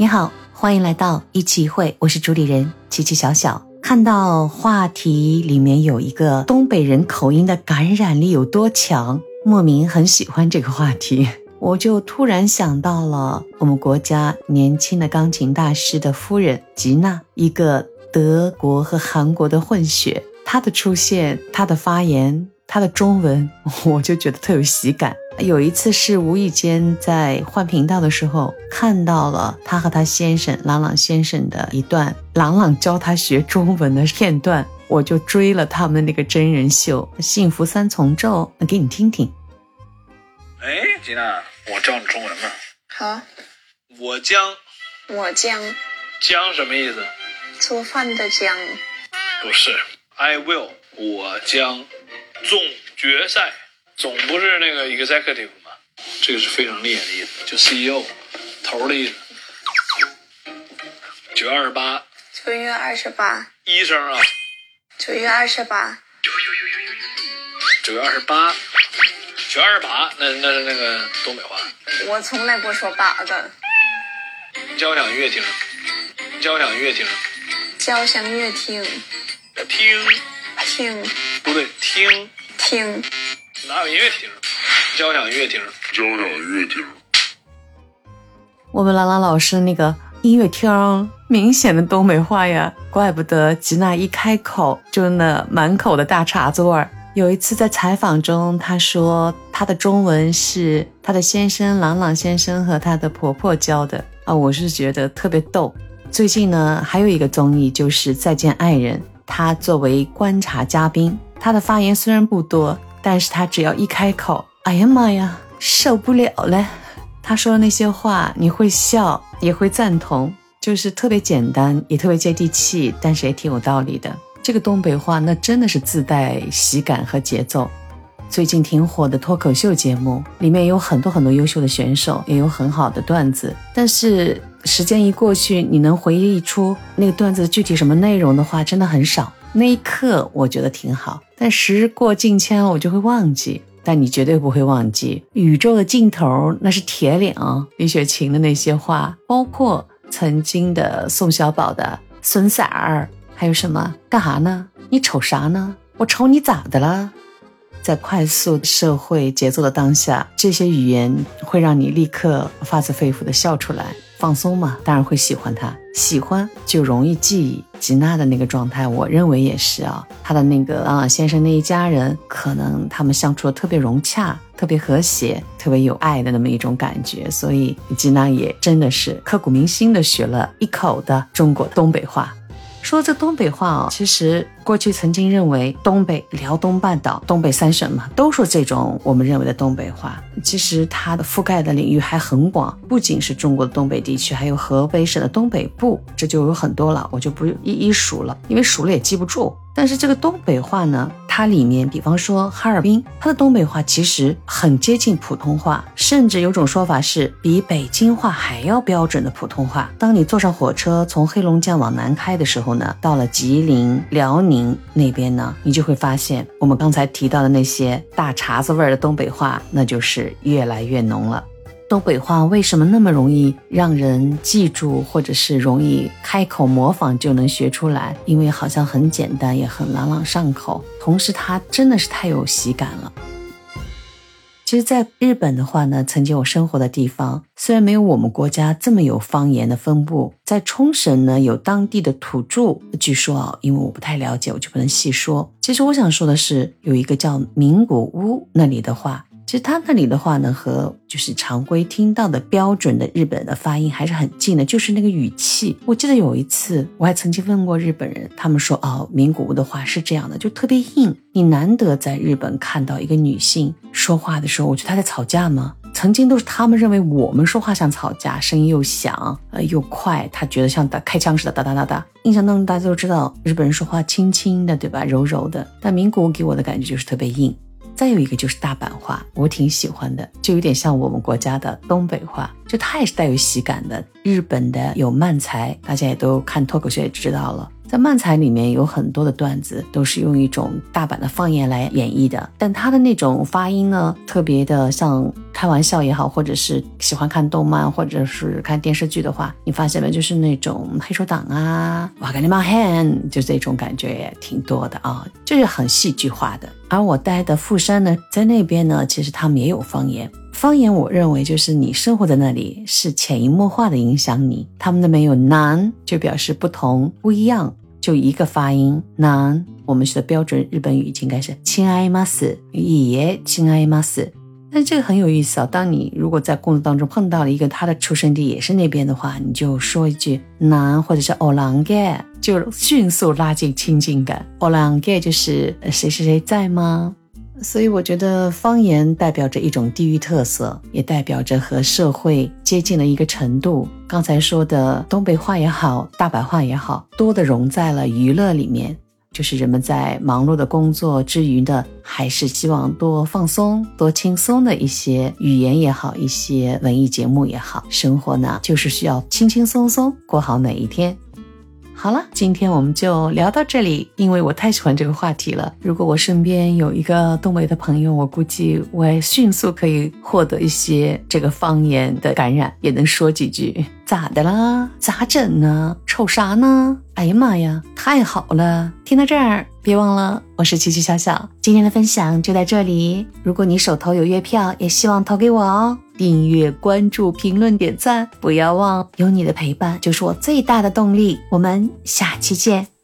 你好，欢迎来到一期一会，我是主理人琪琪小小。看到话题里面有一个东北人口音的感染力有多强，莫名很喜欢这个话题，我就突然想到了我们国家年轻的钢琴大师的夫人吉娜，一个德国和韩国的混血，她的出现，她的发言。他的中文 我就觉得特有喜感。有一次是无意间在换频道的时候看到了他和他先生朗朗先生的一段朗朗教他学中文的片段，我就追了他们那个真人秀《幸福三重奏》，给你听听。哎，吉娜，我教你中文吗？好，我将我将将什么意思？做饭的将不是，I will，我将。总决赛总不是那个 executive 吗？这个是非常厉害的意思，就 CEO 头的意思。九月二十八，九月二十八，医生啊，九月二十八，九月二十八，九月二十八，那那是那个东北话。我从来不说八的。交响乐厅，交响乐厅，交响乐厅，厅厅。不对，听听哪有音乐厅？交响乐厅，交响乐厅。我们朗朗老师那个音乐厅，明显的东北话呀，怪不得吉娜一开口就那满口的大碴子味儿。有一次在采访中，她说她的中文是她的先生朗朗先生和她的婆婆教的啊，我是觉得特别逗。最近呢，还有一个综艺就是《再见爱人》，她作为观察嘉宾。他的发言虽然不多，但是他只要一开口，哎呀妈呀，受不了了！他说的那些话，你会笑，也会赞同，就是特别简单，也特别接地气，但是也挺有道理的。这个东北话，那真的是自带喜感和节奏。最近挺火的脱口秀节目，里面有很多很多优秀的选手，也有很好的段子，但是时间一过去，你能回忆出那个段子具体什么内容的话，真的很少。那一刻我觉得挺好，但时过境迁，我就会忘记。但你绝对不会忘记宇宙的尽头，那是铁岭李雪琴的那些话，包括曾经的宋小宝的孙三儿，还有什么干哈呢？你瞅啥呢？我瞅你咋的了？在快速社会节奏的当下，这些语言会让你立刻发自肺腑的笑出来。放松嘛，当然会喜欢他，喜欢就容易记忆。吉娜的那个状态，我认为也是啊。她的那个啊先生那一家人，可能他们相处的特别融洽，特别和谐，特别有爱的那么一种感觉。所以吉娜也真的是刻骨铭心的学了一口的中国东北话。说这东北话啊，其实过去曾经认为东北、辽东半岛、东北三省嘛，都说这种我们认为的东北话。其实它的覆盖的领域还很广，不仅是中国的东北地区，还有河北省的东北部，这就有很多了，我就不一一数了，因为数了也记不住。但是这个东北话呢，它里面，比方说哈尔滨，它的东北话其实很接近普通话，甚至有种说法是比北京话还要标准的普通话。当你坐上火车从黑龙江往南开的时候呢，到了吉林、辽宁那边呢，你就会发现我们刚才提到的那些大碴子味儿的东北话，那就是越来越浓了。东北话为什么那么容易让人记住，或者是容易开口模仿就能学出来？因为好像很简单，也很朗朗上口，同时它真的是太有喜感了。其实，在日本的话呢，曾经我生活的地方，虽然没有我们国家这么有方言的分布，在冲绳呢有当地的土著，据说啊，因为我不太了解，我就不能细说。其实我想说的是，有一个叫名古屋那里的话。其实他那里的话呢，和就是常规听到的标准的日本的发音还是很近的，就是那个语气。我记得有一次，我还曾经问过日本人，他们说哦，名古屋的话是这样的，就特别硬。你难得在日本看到一个女性说话的时候，我觉得她在吵架吗？曾经都是他们认为我们说话像吵架，声音又响，呃又快，他觉得像打开枪似的，哒哒哒哒。印象当中大家都知道日本人说话轻轻的，对吧？柔柔的，但名古屋给我的感觉就是特别硬。再有一个就是大阪话，我挺喜欢的，就有点像我们国家的东北话，就它也是带有喜感的。日本的有漫才，大家也都看脱口秀也知道了。在漫才里面有很多的段子都是用一种大阪的方言来演绎的，但他的那种发音呢，特别的像开玩笑也好，或者是喜欢看动漫或者是看电视剧的话，你发现没？就是那种黑手党啊，哇干你妈 hand，就这种感觉也挺多的啊，就是很戏剧化的。而我待的富山呢，在那边呢，其实他们也有方言。方言，我认为就是你生活在那里，是潜移默化的影响你。他们那边有难，就表示不同、不一样，就一个发音难。我们学的标准日本语应该是亲爱吗斯，也亲爱吗斯。但这个很有意思啊！当你如果在工作当中碰到了一个他的出生地也是那边的话，你就说一句难，或者是哦啷个，就迅速拉近亲近感。哦啷个就是谁谁谁在吗？所以我觉得方言代表着一种地域特色，也代表着和社会接近的一个程度。刚才说的东北话也好，大白话也好，多的融在了娱乐里面。就是人们在忙碌的工作之余呢，还是希望多放松、多轻松的一些语言也好，一些文艺节目也好。生活呢，就是需要轻轻松松过好每一天。好了，今天我们就聊到这里，因为我太喜欢这个话题了。如果我身边有一个东北的朋友，我估计我也迅速可以获得一些这个方言的感染，也能说几句。咋的啦？咋整呢？瞅啥呢？哎呀妈呀，太好了！听到这儿，别忘了，我是琪琪小小，今天的分享就在这里。如果你手头有月票，也希望投给我哦。订阅、关注、评论、点赞，不要忘，有你的陪伴就是我最大的动力。我们下期见。